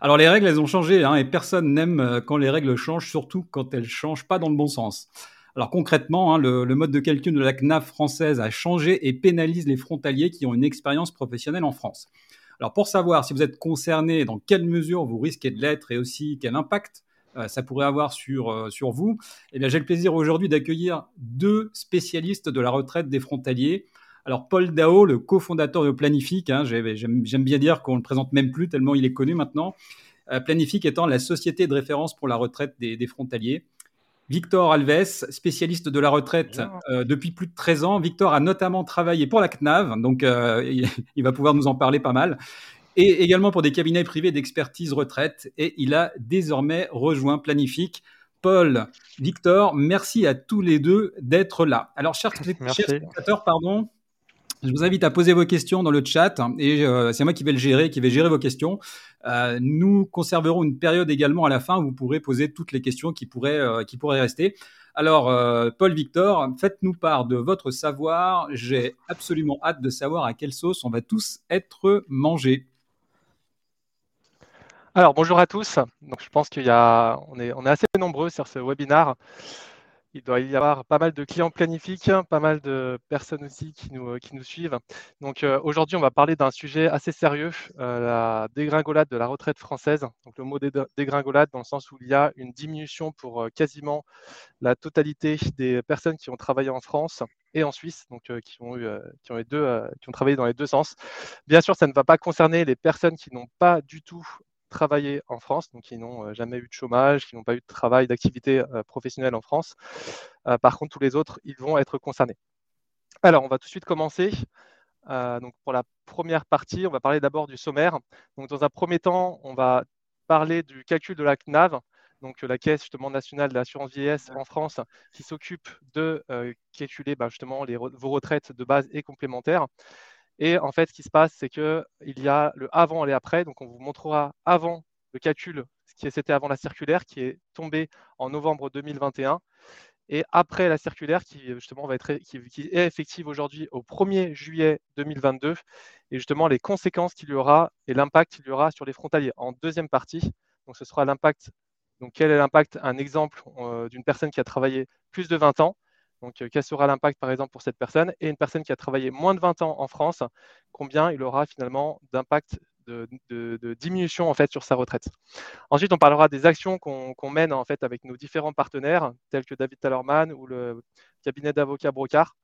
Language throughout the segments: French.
Alors les règles, elles ont changé hein, et personne n'aime euh, quand les règles changent, surtout quand elles changent pas dans le bon sens. Alors concrètement, hein, le, mode de calcul de la CNAF française a changé et pénalise les frontaliers qui ont une expérience professionnelle en France. Alors pour savoir si vous êtes concerné, dans quelle mesure vous risquez de l'être et aussi quel impact euh, ça pourrait avoir sur, euh, sur vous, eh j'ai le plaisir aujourd'hui d'accueillir deux spécialistes de la retraite des frontaliers. Alors Paul Dao, le cofondateur de Planifique, hein, j'aime bien dire qu'on ne le présente même plus tellement il est connu maintenant. Euh, Planifique étant la société de référence pour la retraite des, frontaliers. Victor Alves, spécialiste de la retraite euh, depuis plus de 13 ans. Victor a notamment travaillé pour la CNAV, donc euh, il, va pouvoir nous en parler pas mal, et également pour des cabinets privés d'expertise retraite. Et il a désormais rejoint Planifique. Paul, Victor, merci à tous les deux d'être là. Alors, chers, chers spectateurs, pardon, je vous invite à poser vos questions dans le chat et euh, c'est moi qui vais le gérer, qui vais gérer vos questions. Euh, nous conserverons une période également à la fin où vous pourrez poser toutes les questions qui pourraient, euh, qui pourraient rester. Alors, Paul Victor, faites-nous part de votre savoir. J'ai absolument hâte de savoir à quelle sauce on va tous être mangés. Alors, bonjour à tous. Donc, je pense qu'il est, on est assez nombreux sur ce webinaire il doit y avoir pas mal de clients planifiques, pas mal de personnes aussi qui nous, euh, suivent. Donc euh, aujourd'hui, on va parler d'un sujet assez sérieux, euh, la dégringolade de la retraite française. Donc le mot dégringolade dans le sens où il y a une diminution pour quasiment la totalité des personnes qui ont travaillé en France et en Suisse, donc qui ont travaillé dans les deux sens. Bien sûr, ça ne va pas concerner les personnes qui n'ont pas du tout travaillé en France, donc qui n'ont euh, jamais eu de chômage, qui n'ont pas eu de travail, d'activité euh, professionnelle en France. Euh, par contre, tous les autres, ils vont être concernés. Alors, on va tout de suite commencer. donc, pour la première partie, on va parler d'abord du sommaire. Donc, dans un premier temps, on va parler du calcul de la CNAV, donc la Caisse justement nationale de l'assurance vieillesse en France, qui s'occupe de calculer bah, justement vos retraites de base et complémentaires. Et en fait, ce qui se passe, c'est qu'il y a le avant et après. Donc, on vous montrera avant le calcul, ce qui c'était avant la circulaire, qui est tombée en novembre 2021. Et après la circulaire, qui justement va qui, est effective aujourd'hui au 1er juillet 2022, et justement les conséquences qu'il y aura et l'impact qu'il y aura sur les frontaliers. En deuxième partie, donc ce sera l'impact. Donc, quel est l'impact? Un exemple euh, d'une personne qui a travaillé plus de 20 ans donc, euh, quel sera l'impact, par exemple, pour cette personne? Et une personne qui a travaillé moins de 20 ans en France, combien il aura finalement d'impact de, diminution en fait sur sa retraite? Ensuite, on parlera des actions qu'on mène en fait avec nos différents partenaires, tels que David Tallerman ou le cabinet d'avocats Brocard,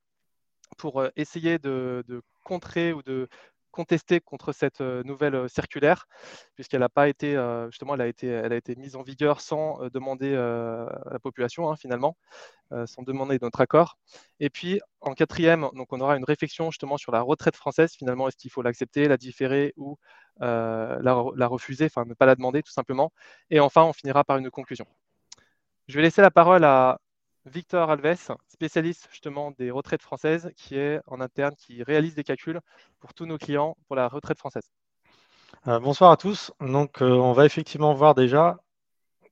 pour euh, essayer de, contrer ou de contester contre cette euh, nouvelle euh, circulaire, puisqu'elle n'a pas été, euh, justement, elle a été, elle a été mise en vigueur sans demander à la population, hein, finalement, sans demander notre accord. Et puis, en quatrième, donc, on aura une réflexion justement sur la retraite française, finalement, est-ce qu'il faut l'accepter, la différer ou la, la, refuser, enfin, ne pas la demander, tout simplement. Et enfin, on finira par une conclusion. Je vais laisser la parole à Victor Alves, spécialiste justement des retraites françaises, qui est en interne, qui réalise des calculs pour tous nos clients pour la retraite française. Euh, bonsoir à tous. Donc, euh, on va effectivement voir déjà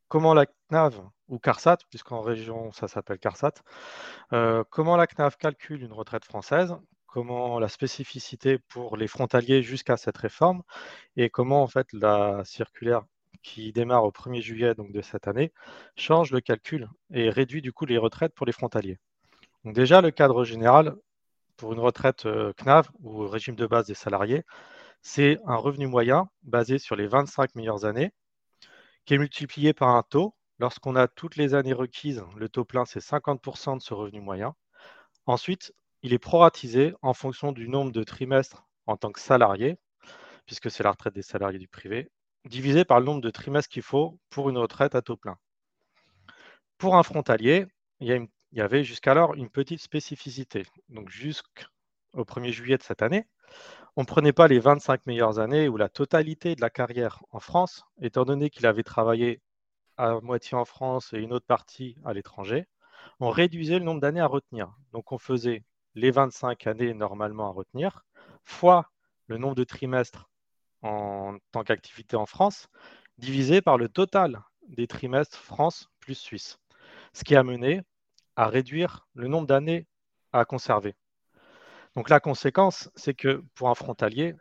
comment la CNAV ou CARSAT, puisqu'en région ça s'appelle CARSAT, euh, comment la CNAV calcule une retraite française, comment la spécificité pour les frontaliers jusqu'à cette réforme et comment en fait la circulaire qui démarre au 1er juillet de cette année, change le calcul et réduit du coup les retraites pour les frontaliers. Déjà, le cadre général pour une retraite euh, CNAV ou régime de base des salariés, c'est un revenu moyen basé sur les 25 meilleures années qui est multiplié par un taux. Lorsqu'on a toutes les années requises, le taux plein, c'est 50% de ce revenu moyen. Ensuite, il est proratisé en fonction du nombre de trimestres en tant que salarié, puisque c'est la retraite des salariés du privé, divisé par le nombre de trimestres qu'il faut pour une retraite à taux plein. Pour un frontalier, il y, avait jusqu'alors une petite spécificité. Donc jusqu'au 1er juillet de cette année, on ne prenait pas les 25 meilleures années ou la totalité de la carrière en France, étant donné qu'il avait travaillé à moitié en France et une autre partie à l'étranger, on réduisait le nombre d'années à retenir. Donc on faisait les 25 années normalement à retenir, fois le nombre de trimestres en tant qu'activité en France, divisé par le total des trimestres France plus Suisse, ce qui a mené à réduire le nombre d'années à conserver. Donc la conséquence, c'est que pour un frontalier,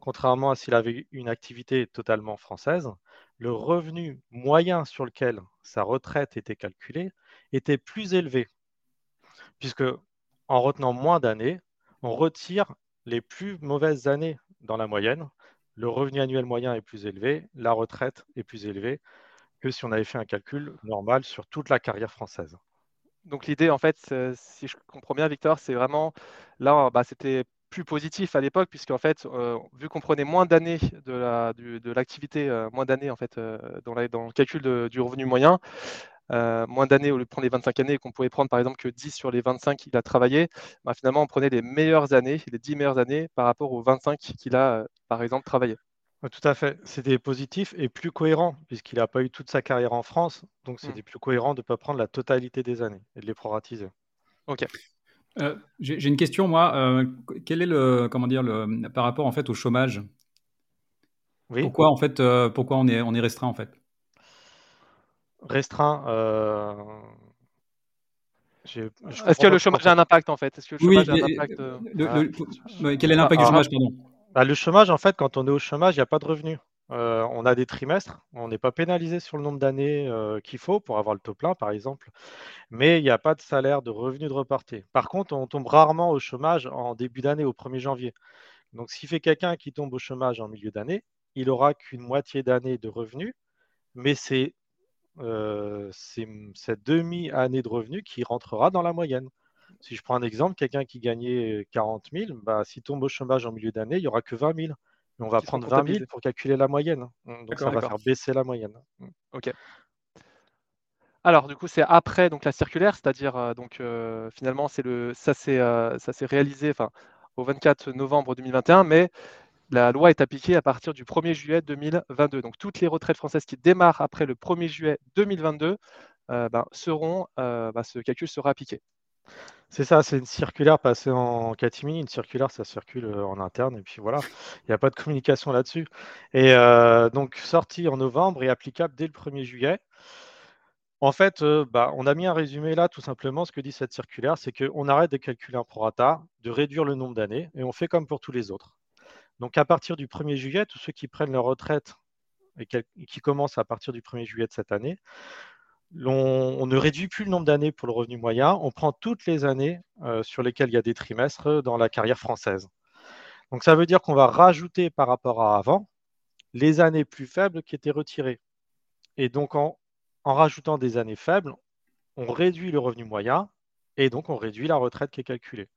contrairement à s'il avait une activité totalement française, le revenu moyen sur lequel sa retraite était calculée était plus élevé, puisque en retenant moins d'années, on retire les plus mauvaises années dans la moyenne. Le revenu annuel moyen est plus élevé, la retraite est plus élevée que si on avait fait un calcul normal sur toute la carrière française. Donc l'idée, en fait, si je comprends bien, Victor, c'est vraiment là, bah, c'était plus positif à l'époque, puisqu'en fait, euh, vu qu'on prenait moins d'années de l'activité, euh, moins d'années en fait euh, dans, le calcul du revenu moyen, moins d'années au lieu de prendre les 25 années, qu'on pouvait prendre par exemple que 10 sur les 25 qu'il a travaillé, bah, finalement on prenait les meilleures années, les 10 meilleures années par rapport aux 25 qu'il a par exemple travaillé. Tout à fait. C'était positif et plus cohérent, puisqu'il n'a pas eu toute sa carrière en France. Donc, mmh. c'était plus cohérent de ne pas prendre la totalité des années et de les proratiser. Ok. Euh, j'ai une question, moi. Euh, quel est le, comment dire, le, par rapport en fait au chômage? Oui. Pourquoi en fait, euh, pourquoi on est, on est restreint en fait? Restreint. Est-ce que le chômage a un impact en fait? Est-ce que le chômage a un impact ah. Quel est l'impact du chômage pardon? bah, Le chômage, en fait, quand on est au chômage, il n'y a pas de revenus. on a des trimestres, on n'est pas pénalisé sur le nombre d'années qu'il faut pour avoir le taux plein, par exemple mais il n'y a pas de salaire, de revenu de reporté. Par contre, on tombe rarement au chômage en début d'année, au 1er janvier. Donc, s'il fait quelqu'un qui tombe au chômage en milieu d'année, il n'aura qu'une moitié d'année de revenus, mais c'est euh, cette demi-année de revenus qui rentrera dans la moyenne. Si je prends un exemple, quelqu'un qui gagnait 40 000, bah, s'il tombe au chômage en milieu d'année, il n'y aura que 20 000. on va prendre 20 000 pour calculer la moyenne. Donc ça va faire baisser la moyenne. Ok. Alors, du coup, c'est après donc, la circulaire, c'est-à-dire, euh, donc euh, finalement, c'est le, ça s'est euh, réalisé au 24 novembre 2021, mais la loi est appliquée à partir du 1er juillet 2022. Donc, toutes les retraites françaises qui démarrent après le 1er juillet 2022 ben, seront, ben, ce calcul sera appliqué. C'est ça, c'est une circulaire passée en catimini. Une circulaire, ça circule en interne, et puis voilà, il n'y a pas de communication là-dessus. Et donc, sortie en novembre et applicable dès le 1er juillet. En fait, euh, bah, on a mis un résumé là, tout simplement. Ce que dit cette circulaire, c'est qu'on arrête de calculer un prorata, de réduire le nombre d'années, et on fait comme pour tous les autres. Donc, à partir du 1er juillet, tous ceux qui prennent leur retraite et qui commencent à partir du 1er juillet de cette année, on, ne réduit plus le nombre d'années pour le revenu moyen, on prend toutes les années euh, sur lesquelles il y a des trimestres dans la carrière française. Donc, ça veut dire qu'on va rajouter par rapport à avant les années plus faibles qui étaient retirées. Et donc, en, en rajoutant des années faibles, on réduit le revenu moyen et donc on réduit la retraite qui est calculée.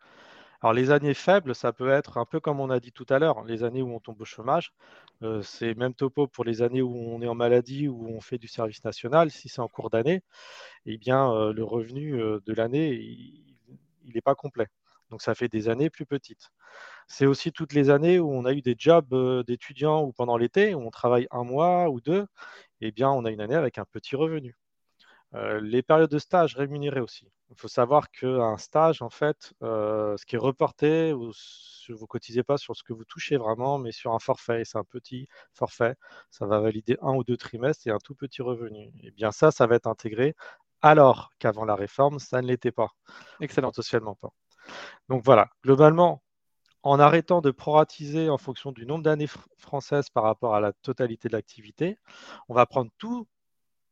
Alors les années faibles, ça peut être un peu comme on a dit tout à l'heure, les années où on tombe au chômage. Euh, c'est même topo pour les années où on est en maladie ou où on fait du service national. Si c'est en cours d'année, eh bien euh, le revenu euh, de l'année, il n'est pas complet. Donc ça fait des années plus petites. C'est aussi toutes les années où on a eu des jobs d'étudiants ou pendant l'été, où on travaille un mois ou deux eh bien, on a une année avec un petit revenu. Euh, les périodes de stage rémunérées aussi. Il faut savoir qu'un stage, en fait, euh, ce qui est reporté, vous ne cotisez pas sur ce que vous touchez vraiment, mais sur un forfait. C'est un petit forfait. Ça va valider un ou deux trimestres et un tout petit revenu. Et eh bien ça, ça va être intégré alors qu'avant la réforme, ça ne l'était pas. Excellent. Socialement pas. Donc voilà, globalement, en arrêtant de proratiser en fonction du nombre d'années françaises par rapport à la totalité de l'activité, on va prendre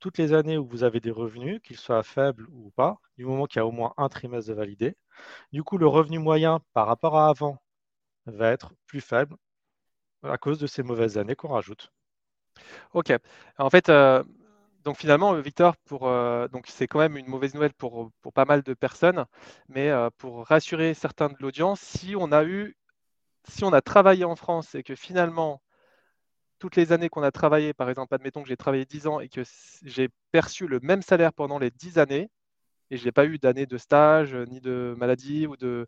toutes les années où vous avez des revenus, qu'ils soient faibles ou pas, du moment qu'il y a au moins un trimestre de validé. Du coup, le revenu moyen par rapport à avant va être plus faible à cause de ces mauvaises années qu'on rajoute. Ok. En fait, euh, donc finalement, Victor, euh, donc c'est quand même une mauvaise nouvelle pour, pour pas mal de personnes, mais euh, pour rassurer certains de l'audience, si on a eu si on a travaillé en France et que finalement, toutes les années qu'on a travaillé, par exemple, admettons que j'ai travaillé 10 ans et que j'ai perçu le même salaire pendant les 10 années, et je n'ai pas eu d'année de stage, ni de maladie ou de,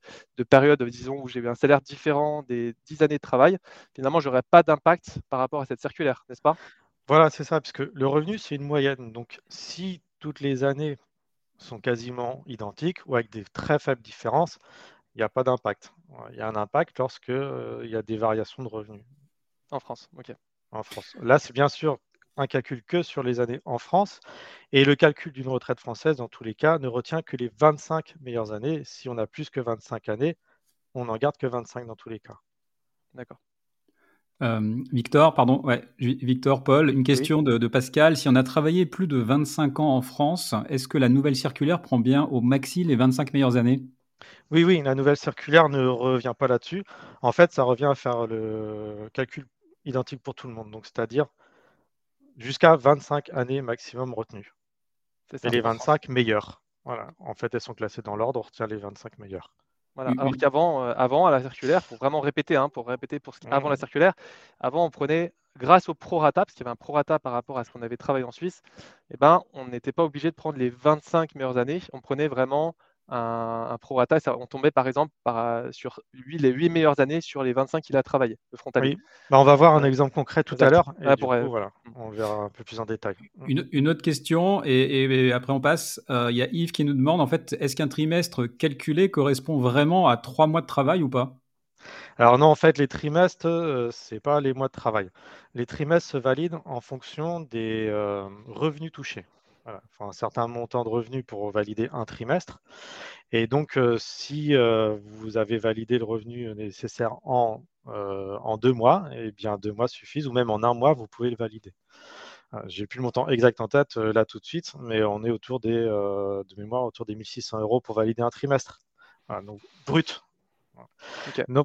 période, disons, où j'ai eu un salaire différent des 10 années de travail, finalement, je n'aurais pas d'impact par rapport à cette circulaire, n'est-ce pas? Voilà, c'est ça, puisque le revenu, c'est une moyenne. Donc, si toutes les années sont quasiment identiques ou avec des très faibles différences, il n'y a pas d'impact. Il y a un impact lorsqu'il il y a des variations de revenus. En France, ok. En France. Là, c'est bien sûr un calcul que sur les années en France. Et le calcul d'une retraite française, dans tous les cas, ne retient que les 25 meilleures années. Si on a plus que 25 années, on n'en garde que 25 dans tous les cas. D'accord. Euh, Victor, pardon, ouais, Victor, Paul, une question de, Pascal. Si on a travaillé plus de 25 ans en France, est-ce que la nouvelle circulaire prend bien au maxi les 25 meilleures années? Oui, oui, la nouvelle circulaire ne revient pas là-dessus. En fait, ça revient à faire le calcul identique pour tout le monde. Donc, c'est-à-dire jusqu'à 25 années maximum retenues. Et les 25 meilleures. Voilà. En fait, elles sont classées dans l'ordre, on retient les 25 meilleures. Voilà. Alors qu'avant, euh, avant, à la circulaire, pour vraiment répéter, hein, pour répéter pour avant la mmh. circulaire, avant on prenait grâce au prorata, parce qu'il y avait un prorata par rapport à ce qu'on avait travaillé en Suisse, eh ben, on n'était pas obligé de prendre les 25 meilleures années. On prenait vraiment un, prorata. on tombait par exemple par, sur lui, les 8 meilleures années sur les 25 qu'il a travaillé, le frontalier. Bah, on va voir un exemple concret tout à l'heure. voilà, mm. on verra un peu plus en détail. Une, autre question, et, après on passe. Euh, il y a Yves qui nous demande en fait, est-ce qu'un trimestre calculé correspond vraiment à 3 mois de travail ou pas? Alors non, en fait, les trimestres, euh, ce n'est pas les mois de travail. Les trimestres se valident en fonction des euh, revenus touchés un certain montant de revenus pour valider un trimestre. Et donc, euh, si euh, vous avez validé le revenu nécessaire en, euh, en deux mois, eh bien deux mois suffisent, ou même en un mois, vous pouvez le valider. J'ai plus le montant exact en tête là tout de suite, mais on est autour des, de mémoire autour des 1600 euros pour valider un trimestre. donc brut.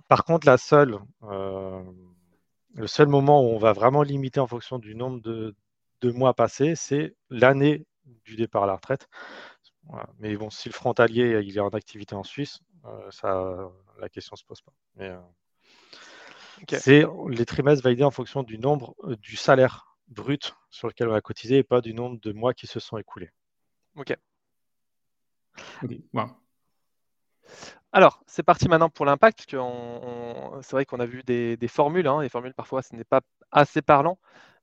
par contre, la seule, le seul moment où on va vraiment limiter en fonction du nombre de, de mois passés, c'est l'année du départ à la retraite. Mais bon, si le frontalier il est en activité en Suisse, euh, ça, la question ne se pose pas. Mais, euh, C'est les trimestres validés en fonction du nombre euh, du salaire brut sur lequel on a cotisé et pas du nombre de mois qui se sont écoulés. Ok. Alors, c'est parti maintenant pour l'impact. C'est vrai qu'on a vu des, formules. Hein. Les formules, parfois, ce n'est pas assez parlant.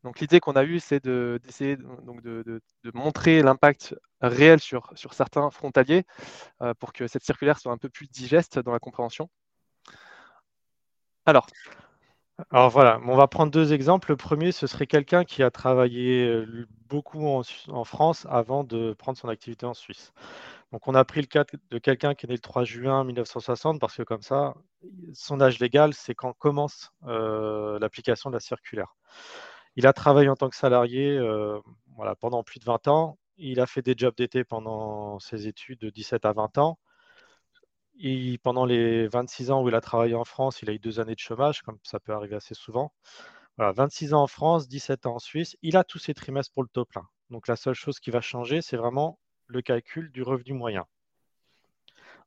Donc l'idée qu'on a eue, c'est d'essayer de, montrer l'impact réel sur, certains frontaliers euh, pour que cette circulaire soit un peu plus digeste dans la compréhension. Alors. Alors voilà, on va prendre deux exemples. Le premier, ce serait quelqu'un qui a travaillé euh, beaucoup en, France avant de prendre son activité en Suisse. Donc on a pris le cas de quelqu'un qui est né le 3 juin 1960 parce que comme ça, son âge légal, c'est quand commence euh, l'application de la circulaire. Il a travaillé en tant que salarié euh, pendant plus de 20 ans. Il a fait des jobs d'été pendant ses études de 17 à 20 ans. Pendant les 26 ans où il a travaillé en France, il a eu deux années de chômage, comme ça peut arriver assez souvent. Voilà, 26 ans en France, 17 ans en Suisse. Il a tous ses trimestres pour le taux plein. Donc la seule chose qui va changer, c'est vraiment le calcul du revenu moyen.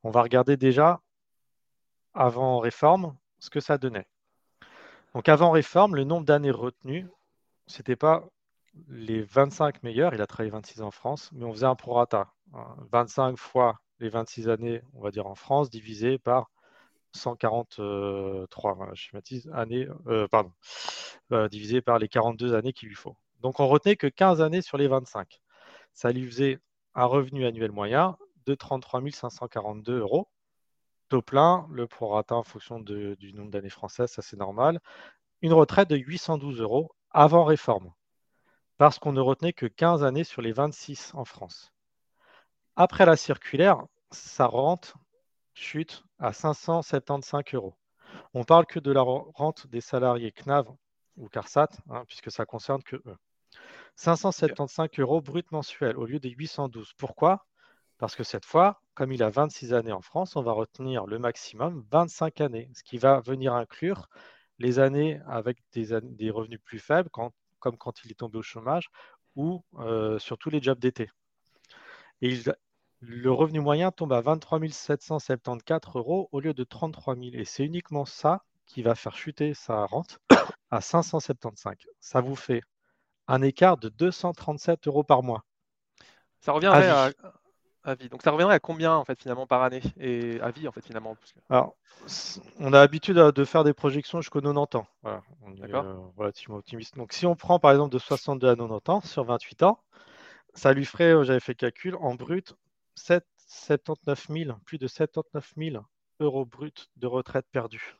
On va regarder déjà, avant réforme, ce que ça donnait. Donc avant réforme, le nombre d'années retenues c'était pas les 25 meilleurs, il a travaillé 26 ans en France, mais on faisait un prorata. 25 fois les 26 années, on va dire en France, divisé par 143, voilà, je schématise, années, euh, pardon, euh, divisé par les 42 années qu'il lui faut. Donc on retenait que 15 années sur les 25. Ça lui faisait un revenu annuel moyen de 33 542 euros. Taux plein, le prorata en fonction du nombre d'années françaises, ça c'est normal. Une retraite de 812 euros avant réforme, parce qu'on ne retenait que 15 années sur les 26 en France. Après la circulaire, sa rente chute à 575 euros. On parle que de la rente des salariés CNAV ou CARSAT, hein, puisque ça concerne que eux. 575 euros brut mensuel au lieu des 812. Pourquoi? Parce que cette fois, comme il a 26 années en France, on va retenir le maximum 25 années, ce qui va venir inclure les années avec des, revenus plus faibles, comme quand il est tombé au chômage, ou euh, sur tous les jobs d'été. Et le revenu moyen tombe à 23 774 euros au lieu de 33 000. Et c'est uniquement ça qui va faire chuter sa rente à 575. Ça vous fait un écart de 237 euros par mois. Ça reviendrait à, À vie. Donc ça reviendrait à combien en fait finalement par année et à vie en fait finalement Alors, on a l'habitude de faire des projections jusqu'aux 90 ans. Voilà, on est D'accord. euh, relativement optimiste. Donc si on prend par exemple de 62 à 90 ans sur 28 ans, ça lui ferait, euh, j'avais fait le calcul, en brut 7, 79 000, plus de 79 000 euros bruts de retraite perdue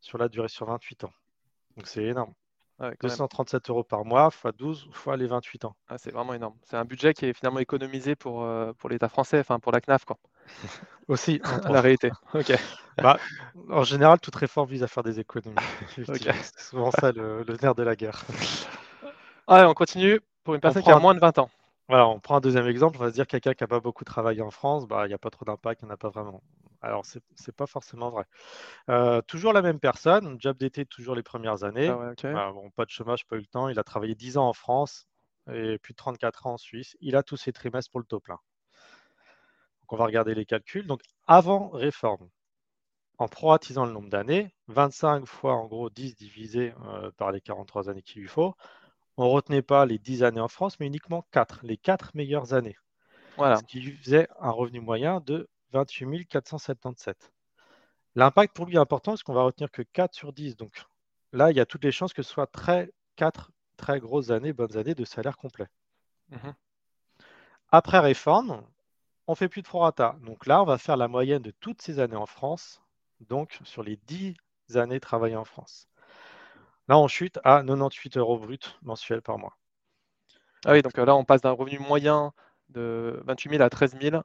sur la durée sur 28 ans. Donc c'est énorme. Ah ouais, quand même. 237 euros par mois, fois 12, fois les 28 ans. Ah, c'est vraiment énorme. C'est un budget qui est finalement économisé pour, euh, pour l'État français, enfin pour la CNAF quoi. Aussi, La réalité. Ok. Bah, en général, toute réforme vise à faire des économies. Effectivement, C'est souvent ça le, le nerf de la guerre. Ah, on continue pour une personne qui a un- moins de 20 ans. Voilà, on prend un deuxième exemple. On va se dire quelqu'un qui n'a pas beaucoup travaillé en France, bah, il n'y a pas trop d'impact, il n'y en a pas vraiment. Alors, c'est n'est pas forcément vrai. Euh, toujours la même personne, job d'été toujours les premières années. Ah ouais, ok. Ah, bon, pas de chômage, pas eu le temps. Il a travaillé 10 ans en France et plus de 34 ans en Suisse. Il a tous ses trimestres pour le taux plein. Donc, on va regarder les calculs. Donc, avant réforme, en proratisant le nombre d'années, 25 fois en gros 10 divisé euh, par les 43 années qu'il lui faut, on ne retenait pas les 10 années en France, mais uniquement 4, les 4 meilleures années. Voilà. Ce qui lui faisait un revenu moyen de 28 477. L'impact pour lui est important parce qu'on va retenir que 4 sur 10. Donc là, il y a toutes les chances que ce soit très, 4 très grosses années, bonnes années de salaire complet. Mhm. Après réforme, on ne fait plus de prorata. Donc là, on va faire la moyenne de toutes ces années en France, donc sur les 10 années travaillées en France. Là, on chute à 98 euros bruts mensuels par mois. Ah oui, donc euh, là on passe d'un revenu moyen de 28 000 à 13 000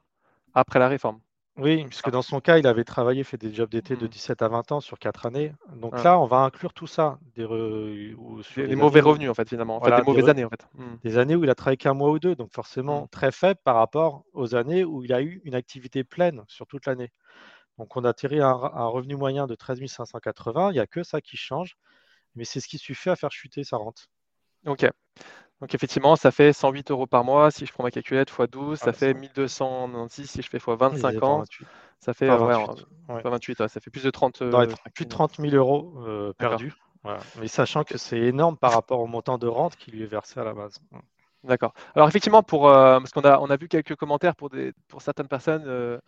après la réforme. Oui, puisque dans son cas, il avait travaillé, fait des jobs d'été de Mhm. 17 à 20 ans sur 4 années. Donc Ah. là, on va inclure tout ça. Des, re- ou sur Les, des les mauvais où- revenus en fait finalement, en Voilà, fait des des mauvaises re- années en fait. Mhm. des années où il a travaillé qu'un mois ou deux, donc forcément Mm. très faible par rapport aux années où il a eu une activité pleine sur toute l'année. Donc on a à un, un revenu moyen de 13 580, il n'y a que ça qui change, mais c'est ce qui suffit à faire chuter sa rente. Ok. Donc effectivement, ça fait 108 euros par mois. Si je prends ma calculette x 12, ça Ah, fait ça- 1296. Si je fais x Il 25 est ans, 28. ça fait Enfin, euh, ouais, 28, en- ouais. pas 28, ouais, ça fait plus de 30. Dans les euh, plus de 000. 30 000 euros euh, perdus. Voilà. Mais sachant que c'est énorme par rapport au montant de rente qui lui est versé à la base. D'accord. Alors effectivement, pour, euh, parce qu'on a, on a vu quelques commentaires pour, des, pour certaines personnes euh,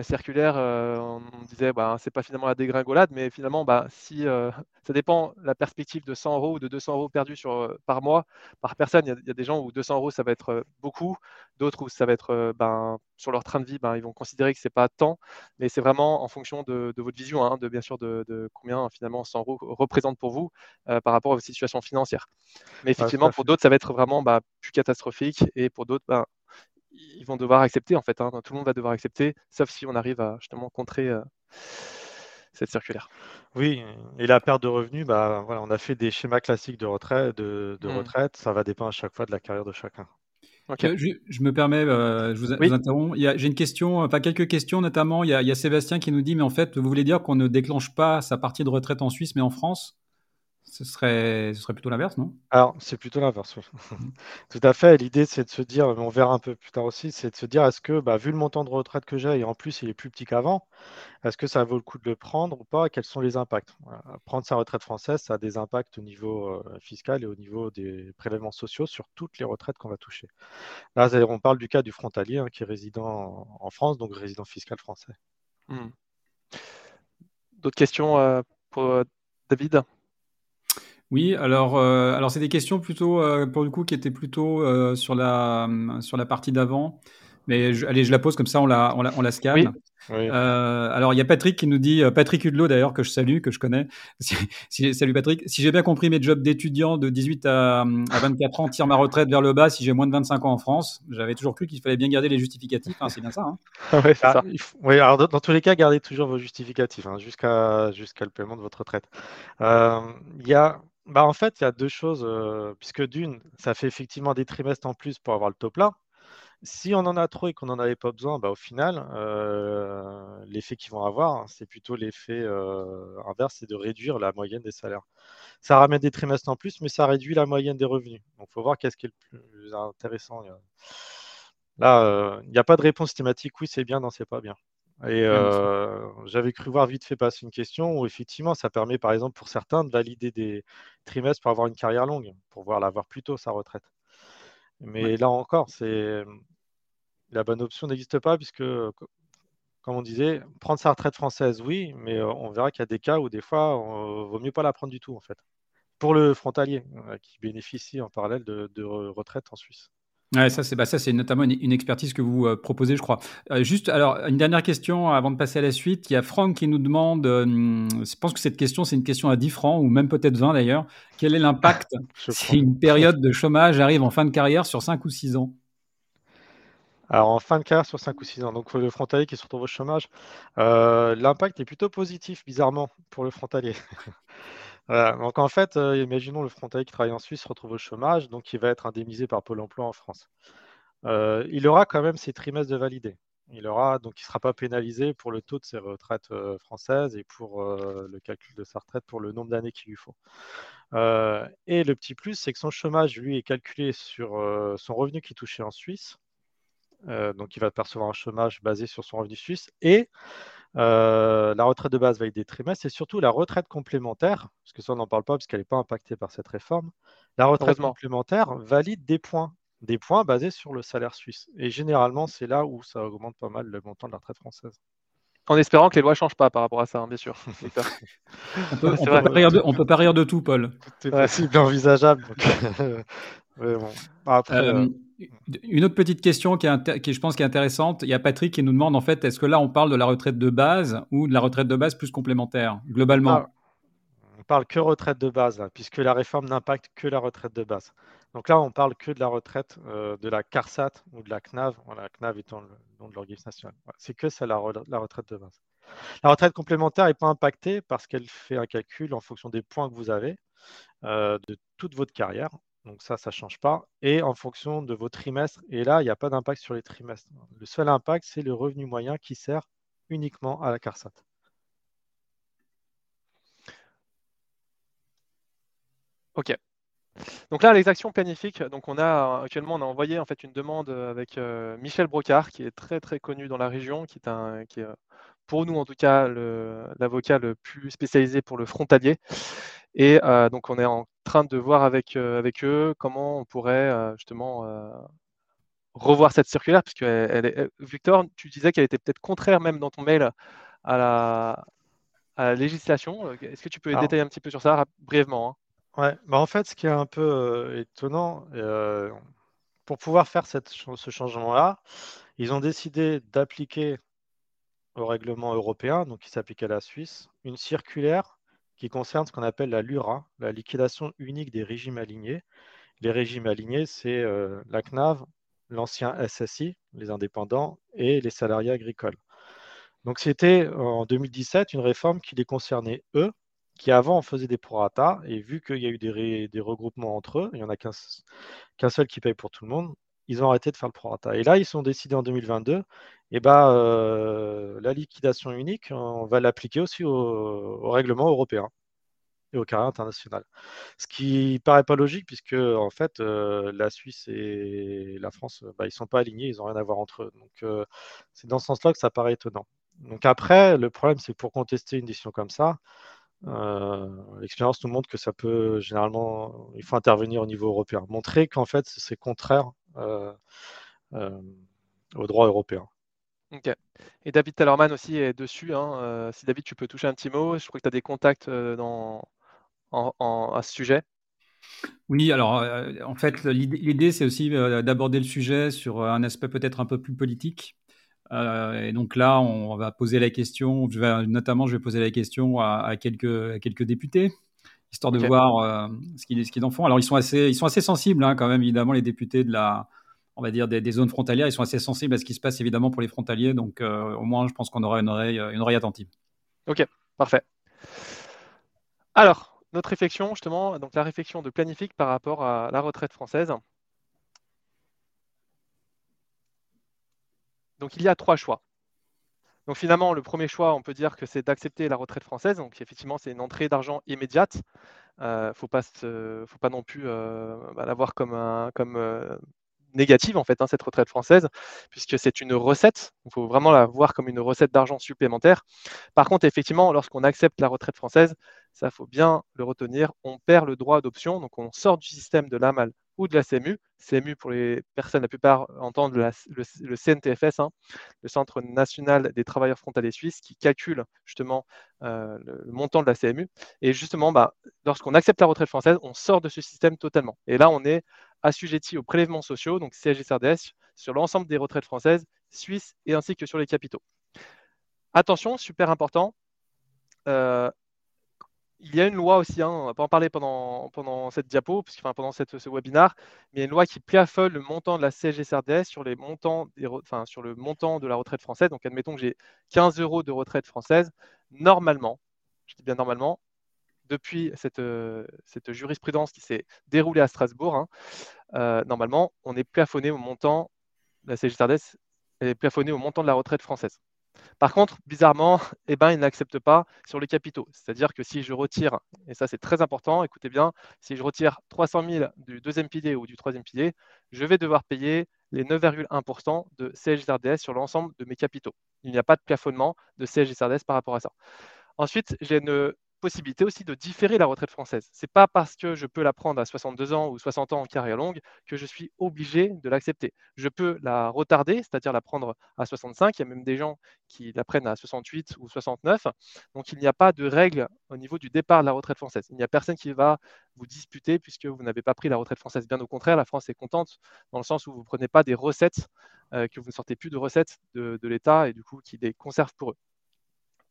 circulaire, euh, on, on disait bah, c'est pas finalement la dégringolade, mais finalement, bah, si euh, ça dépend la perspective de 100 euros ou de 200 euros perdus sur, euh, par mois, par personne. Il y, a, il y a des gens où 200 euros ça va être euh, beaucoup, d'autres où ça va être euh, ben, sur leur train de vie, ben, ils vont considérer que c'est pas tant, mais c'est vraiment en fonction de, de votre vision, hein, de bien sûr de, de combien finalement 100 euros représentent pour vous euh, par rapport à votre situation financière. Mais effectivement, pour d'autres, ça va être vraiment bah, plus catastrophique, et pour d'autres, ben, ils vont devoir accepter en fait. hein. Tout le monde va devoir accepter, sauf si on arrive à justement contrer euh, cette circulaire. Oui, et la perte de revenus, bah, voilà, on a fait des schémas classiques de retraite, de, de Mm. retraite. Ça va dépendre à chaque fois de la carrière de chacun. Ok. Je, je me permets, euh, je vous, Oui. vous interromps. J'ai une question, enfin quelques questions notamment. Il y, a, il y a Sébastien qui nous dit, mais en fait, vous voulez dire qu'on ne déclenche pas sa partie de retraite en Suisse, mais en France? Ce serait, ce serait plutôt l'inverse, non? Alors, c'est plutôt l'inverse. oui. Tout à fait. L'idée, c'est de se dire, mais on verra un peu plus tard aussi, c'est de se dire, est-ce que, bah, vu le montant de retraite que j'ai, et en plus, il est plus petit qu'avant, est-ce que ça vaut le coup de le prendre ou pas? Quels sont les impacts? Voilà. Prendre sa retraite française, ça a des impacts au niveau euh, fiscal et au niveau des prélèvements sociaux sur toutes les retraites qu'on va toucher. Là, on parle du cas du frontalier hein, qui est résident en, en France, donc résident fiscal français. Hmm. D'autres questions euh, pour euh, David? Oui, alors, euh, alors c'est des questions plutôt, euh, pour le coup, qui étaient plutôt euh, sur, la, sur la partie d'avant. Mais je- allez, je la pose comme ça, on la, on la, on la scanne. Oui. Oui. Euh, alors, il y a Patrick qui nous dit, Patrick Hudelot d'ailleurs, que je salue, que je connais. Si- si- salut Patrick. Si j'ai bien compris, mes jobs d'étudiant de 18 à, à 24 ans tirent ma retraite vers le bas si j'ai moins de 25 ans en France. J'avais toujours cru qu'il fallait bien garder les justificatifs. hein, c'est bien ça. hein. C'est Ah, ça. faut- oui, alors dans, dans tous les cas, gardez toujours vos justificatifs hein, jusqu'à jusqu'à le paiement de votre retraite. Euh, Il y a, bah, en fait, il y a deux choses, puisque d'une, ça fait effectivement des trimestres en plus pour avoir le taux plein. Si on en a trop et qu'on n'en avait pas besoin, bah, au final, l'effet qu'ils vont avoir, hein, c'est plutôt l'effet inverse, c'est de réduire la moyenne des salaires. Ça ramène des trimestres en plus, mais ça réduit la moyenne des revenus. Donc, il faut voir qu'est-ce qui est le plus intéressant. Là, il n'y a pas de réponse thématique, oui, c'est bien, non, c'est pas bien. Et euh, j'avais cru voir vite fait passer une question où effectivement, ça permet par exemple pour certains de valider des trimestres pour avoir une carrière longue, pour pouvoir l'avoir plus tôt sa retraite. Mais Ouais. là encore, c'est la bonne option n'existe pas puisque, comme on disait, prendre sa retraite française, oui, mais on verra qu'il y a des cas où des fois, il vaut mieux pas la prendre du tout en fait. Pour le frontalier qui bénéficie en parallèle de retraite en Suisse. Ouais, ça c'est bah, ça c'est notamment une, expertise que vous euh, proposez, je crois. Euh, juste alors une dernière question avant de passer à la suite. Il y a Franck qui nous demande, euh, je pense que cette question c'est une question à 10 francs ou même peut-être 20 d'ailleurs. Quel est l'impact si une période de chômage arrive en fin de carrière sur 5 ou 6 ans? Alors, en fin de carrière sur 5 ou 6 ans, donc le frontalier qui se retrouve au chômage, l'impact est plutôt positif, bizarrement, pour le frontalier. Donc en fait, imaginons le frontalier qui travaille en Suisse se retrouve au chômage, donc il va être indemnisé par Pôle emploi en France. Il aura quand même ses trimestres de validé. Il aura, donc il ne sera pas pénalisé pour le taux de ses retraites françaises et pour le calcul de sa retraite pour le nombre d'années qu'il lui faut. et le petit plus, c'est que son chômage, lui, est calculé sur son revenu qu'il touchait en Suisse. donc il va percevoir un chômage basé sur son revenu suisse et euh, la retraite de base valide des trimestres et surtout la retraite complémentaire, parce que ça on n'en parle pas parce qu'elle n'est pas impactée par cette réforme. La retraite complémentaire valide des points, des points basés sur le salaire suisse. Et généralement, c'est là où ça augmente pas mal le montant de la retraite française. En espérant que les lois ne changent pas par rapport à ça, hein, bien sûr. on peut, peut, pas rire de tout, Paul. C'est possible, envisageable. Après, euh, euh, une autre petite question qui, est, je pense, qui est intéressante. Il y a Patrick qui nous demande en fait, est-ce que là on parle de la retraite de base ou de la retraite de base plus complémentaire globalement? On parle que retraite de base puisque la réforme n'impacte que la retraite de base. Donc là, on parle que de la retraite euh, de la CARSAT ou de la CNAV. la CNAV étant le nom de l'organisme national. C'est que ça la, la retraite de base. La retraite complémentaire n'est pas impactée parce qu'elle fait un calcul en fonction des points que vous avez de toute votre carrière donc ça, ça ne change pas. Et en fonction de vos trimestres, et là, il n'y a pas d'impact sur les trimestres. Le seul impact, c'est le revenu moyen qui sert uniquement à la CARSAT. OK. Donc là, les actions planifiques, donc on a actuellement on a envoyé en fait une demande avec euh, Michel Brocard, qui est très très connu dans la région, qui est un qui est, pour nous en tout cas l'avocat le, plus spécialisé pour le frontalier. Et euh, donc on est en train de voir avec, euh, avec eux comment on pourrait euh, justement revoir cette circulaire, puisque elle. Victor, tu disais qu'elle était peut-être contraire même dans ton mail à la, à la législation. Est-ce que tu peux détailler un petit peu sur ça brièvement hein? Ouais, bah en fait, ce qui est un peu étonnant, pour pouvoir faire cette, ce changement-là, ils ont décidé d'appliquer au règlement européen, donc qui s'applique à la Suisse, une circulaire qui concerne ce qu'on appelle la LURA, la liquidation unique des régimes alignés. Les régimes alignés, c'est euh, la CNAV, l'ancien SSI, les indépendants, et les salariés agricoles. Donc c'était en 2017 une réforme qui les concernait eux, qui avant en faisait des prorata, et vu qu'il y a eu des, regroupements entre eux, il n'y en a qu'un seul qui paye pour tout le monde, ils ont arrêté de faire le prorata. Et là, ils sont décidés en 2022, et bah, euh, la liquidation unique, on va l'appliquer aussi au, règlement européen et au carré international. Ce qui paraît pas logique, puisque en fait, euh, la Suisse et la France, bah, ils sont pas alignés, ils n'ont rien à voir entre eux. Donc, euh, c'est dans ce sens-là que ça paraît étonnant. Donc après, le problème, c'est pour contester une décision comme ça, l'expérience nous montre que ça peut généralement, il faut intervenir au niveau européen, montrer qu'en fait c'est contraire euh, euh, au droit européen. Ok. Et David Tellerman aussi est dessus. Hein. Euh, si David, tu peux toucher un petit mot, je crois que tu as des contacts dans, à ce sujet. Oui, alors en fait, l'idée, c'est aussi d'aborder le sujet sur un aspect peut-être un peu plus politique. et donc là, on va poser la question, je vais, notamment, je vais poser la question à, quelques, quelques députés histoire de voir euh, ce qu'ils en font. Alors, ils sont assez, ils sont assez sensibles, hein, quand même, évidemment, les députés de la, on va dire, des, zones frontalières. Ils sont assez sensibles à ce qui se passe, évidemment, pour les frontaliers. Donc, euh, au moins, je pense qu'on aura une oreille, une oreille attentive. Ok, parfait. Alors, notre réflexion, justement, donc la réflexion de planifique par rapport à la retraite française. Donc, il y a trois choix. Donc finalement, le premier choix, on peut dire que c'est d'accepter la retraite française. Donc effectivement, c'est une entrée d'argent immédiate. Il euh, ne faut pas, non plus euh, bah, la voir comme, comme euh, négative en fait, hein, cette retraite française, puisque c'est une recette. Il faut vraiment la voir comme une recette d'argent supplémentaire. Par contre, effectivement, lorsqu'on accepte la retraite française, ça faut bien le retenir, on perd le droit d'option. Donc on sort du système de l'AMAL de la CMU. CMU, pour les personnes, la plupart entendent le, CNTFS, hein, le Centre national des travailleurs frontaliers suisses, qui calcule justement euh, le, montant de la CMU. Et justement, bah, lorsqu'on accepte la retraite française, on sort de ce système totalement. Et là, on est assujetti aux prélèvements sociaux, donc CSG-CRDS, sur l'ensemble des retraites françaises, suisses et ainsi que sur les capitaux. Attention, super important, euh, il y a une loi aussi, hein, on va pas en parler pendant, cette diapo, parce, pendant ce webinaire, mais il y a une loi qui plafonne le montant de la CSG-CRDS sur, les montants sur le montant de la retraite française. Donc, admettons que j'ai 15 euros de retraite française. Normalement, je dis bien normalement, depuis cette, cette jurisprudence qui s'est déroulée à Strasbourg, hein, euh, normalement, on est plafonné au montant, la CSG-CRDS est plafonnée au montant de la retraite française. Par contre, bizarrement, eh ben, il n'accepte pas sur les capitaux. C'est-à-dire que si je retire, et ça c'est très important, écoutez bien, si je retire 300 000 du deuxième pilier ou du troisième pilier, je vais devoir payer les 9,1% de CSG-CRDS sur l'ensemble de mes capitaux. Il n'y a pas de plafonnement de CSG-CRDS par rapport à ça. Ensuite, j'ai une possibilité aussi de différer la retraite française. Ce n'est pas parce que je peux la prendre à 62 ans ou 60 ans en carrière longue que je suis obligé de l'accepter. Je peux la retarder, c'est-à-dire la prendre à 65. Il y a même des gens qui la prennent à 68 ou 69. Donc il n'y a pas de règle au niveau du départ de la retraite française. Il n'y a personne qui va vous disputer puisque vous n'avez pas pris la retraite française. Bien au contraire, la France est contente dans le sens où vous ne prenez pas des recettes, euh, que vous ne sortez plus de recettes de, de l'État et du coup qui les conserve pour eux.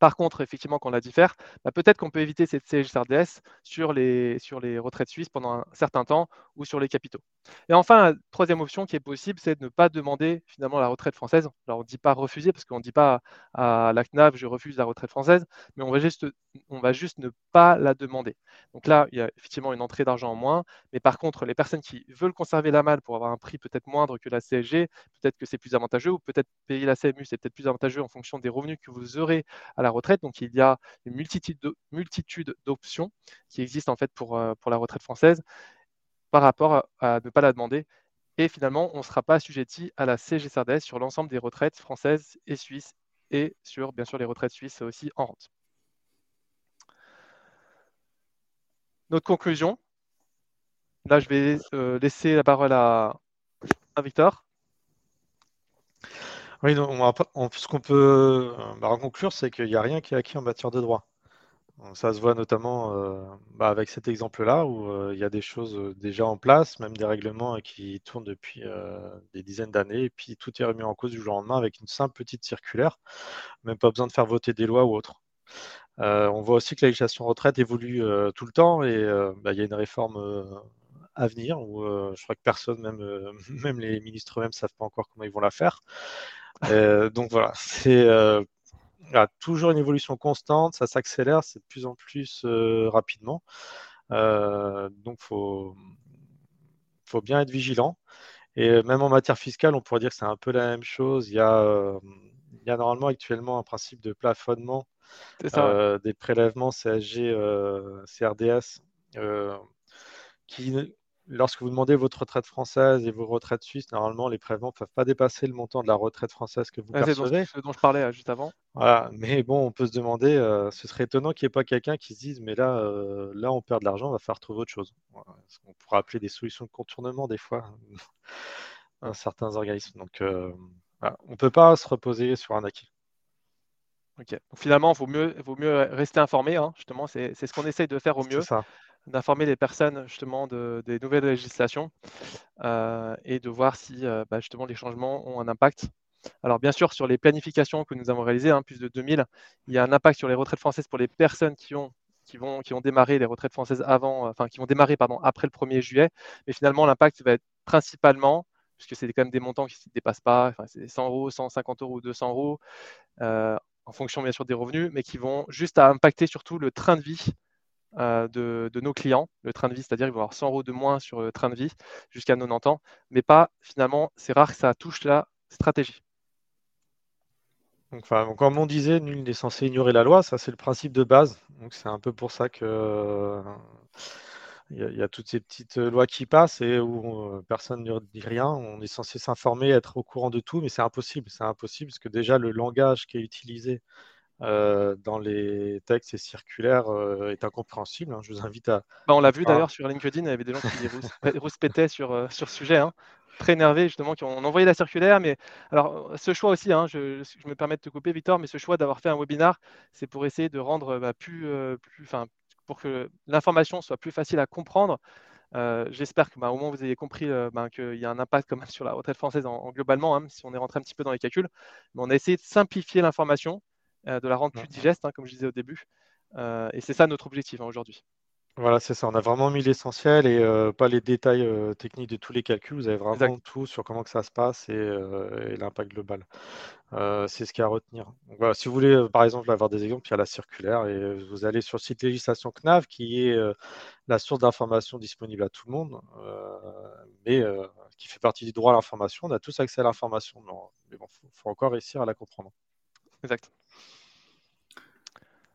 Par contre, effectivement, quand on la diffère, bah, peut-être qu'on peut éviter cette CSRDS sur les, sur les retraites suisses pendant un certain temps ou sur les capitaux. Et enfin, la troisième option qui est possible, c'est de ne pas demander finalement la retraite française. Alors, on ne dit pas refuser parce qu'on ne dit pas à la CNAV je refuse la retraite française, mais on va, juste, ne pas la demander. Donc là, il y a effectivement une entrée d'argent en moins, mais par contre, les personnes qui veulent conserver la malle pour avoir un prix peut-être moindre que la CSG, peut-être que c'est plus avantageux, ou peut-être payer la CMU, c'est peut-être plus avantageux en fonction des revenus que vous aurez à la retraite. Donc il y a une multitude d'options qui existent en fait pour, euh, pour la retraite française par rapport à, ne pas la demander. Et finalement, on ne sera pas assujetti à la CGCRDS sur l'ensemble des retraites françaises et suisses et sur, bien sûr, les retraites suisses aussi en rente. Notre conclusion. Là, je vais euh, laisser la parole à, Victor. Oui, ce qu'on peut euh, bah, conclure, c'est qu'il n'y a rien qui est acquis en matière de droit. Ça se voit notamment euh, bah, avec cet exemple-là où il y a des choses déjà en place, même des règlements qui tournent depuis des dizaines d'années, et puis tout est remis en cause du jour au lendemain avec une simple petite circulaire, même pas besoin de faire voter des lois ou autre. Euh, on voit aussi que la législation retraite évolue euh, tout le temps et euh, bah, il y a une réforme à venir où je crois que personne, même, même les ministres eux-mêmes, ne savent pas encore comment ils vont la faire. donc voilà, c'est toujours une évolution constante, ça s'accélère, c'est de plus en plus rapidement. donc il faut, faut bien être vigilant. Et même en matière fiscale, on pourrait dire que c'est un peu la même chose. Il y a, il y a normalement actuellement un principe de plafonnement euh, des prélèvements CSG, euh, CRDS, euh, qui, lorsque vous demandez votre retraite française et vos retraites suisses, normalement, les prélèvements ne peuvent pas dépasser le montant de la retraite française que vous percevez. C'est ce dont je parlais juste avant. Voilà. Mais bon, on peut se demander, ce serait étonnant qu'il n'y ait pas quelqu'un qui se dise, mais là, là, on perd de l'argent, on va faire trouver autre chose. On pourrait appeler des solutions de contournement des fois à certains organismes. Donc, on ne peut pas se reposer sur un acquis finalement, il vaut mieux, vaut mieux rester informé. Hein, justement, c'est ce qu'on essaye de faire au mieux, d'informer les personnes justement de, des nouvelles législations euh, et de voir si euh, bah, justement les changements ont un impact. Alors bien sûr, sur les planifications que nous avons réalisées, hein, plus de 2000, il y a un impact sur les retraites françaises pour les personnes qui ont qui vont, qui ont démarré les retraites françaises avant, enfin qui vont démarrer pardon, après le 1er juillet. Mais finalement, l'impact va être principalement, puisque c'est quand même des montants qui ne dépassent pas, enfin, c'est 100 euros, 150 euros, 200 euros, euh, en fonction bien sûr des revenus, mais qui vont juste à impacter surtout le train de vie euh, de, nos clients. Le train de vie, c'est-à-dire qu'ils vont avoir 100 euros de moins sur le train de vie jusqu'à 90 ans, mais pas finalement, c'est rare que ça touche la stratégie. Donc, enfin, comme on disait, nul n'est censé ignorer la loi, ça c'est le principe de base. Donc c'est un peu pour ça que il y, a toutes ces petites euh, lois qui passent et où euh, personne ne dit rien. On est censé s'informer, être au courant de tout, mais c'est impossible. C'est impossible parce que déjà le langage qui est utilisé dans les textes et circulaires est incompréhensible. Hein. Je vous invite à. Bah, on l'a vu d'ailleurs sur LinkedIn, il y avait des gens qui rouspétaient sur, sur ce sujet. Hein. Très énervés justement, qui ont envoyé la circulaire. Mais alors, ce choix aussi, hein, je, me permets de te couper, Victor, mais ce choix d'avoir fait un webinar, c'est pour essayer de rendre bah, plus, plus, pour que l'information soit plus facile à comprendre. Euh, j'espère que bah, au moins vous ayez compris euh, bah, qu'il y a un impact quand même sur la retraite française en, globalement, hein, si on est rentré un petit peu dans les calculs. Mais on a essayé de simplifier l'information, euh, de la rendre plus digeste, hein, comme je disais au début. et c'est ça notre objectif hein, aujourd'hui. Voilà, c'est ça. On a vraiment mis l'essentiel et pas les détails techniques de tous les calculs. Vous avez vraiment tout sur comment que ça se passe et, l'impact global. c'est ce qu'il y a à retenir. si vous voulez, par exemple, avoir des exemples, il y a la circulaire et vous allez sur le site législation CNAV qui est la source d'information disponible à tout le monde, mais qui fait partie du droit à l'information. On a tous accès à l'information, mais bon, il faut, encore réussir à la comprendre. Exact.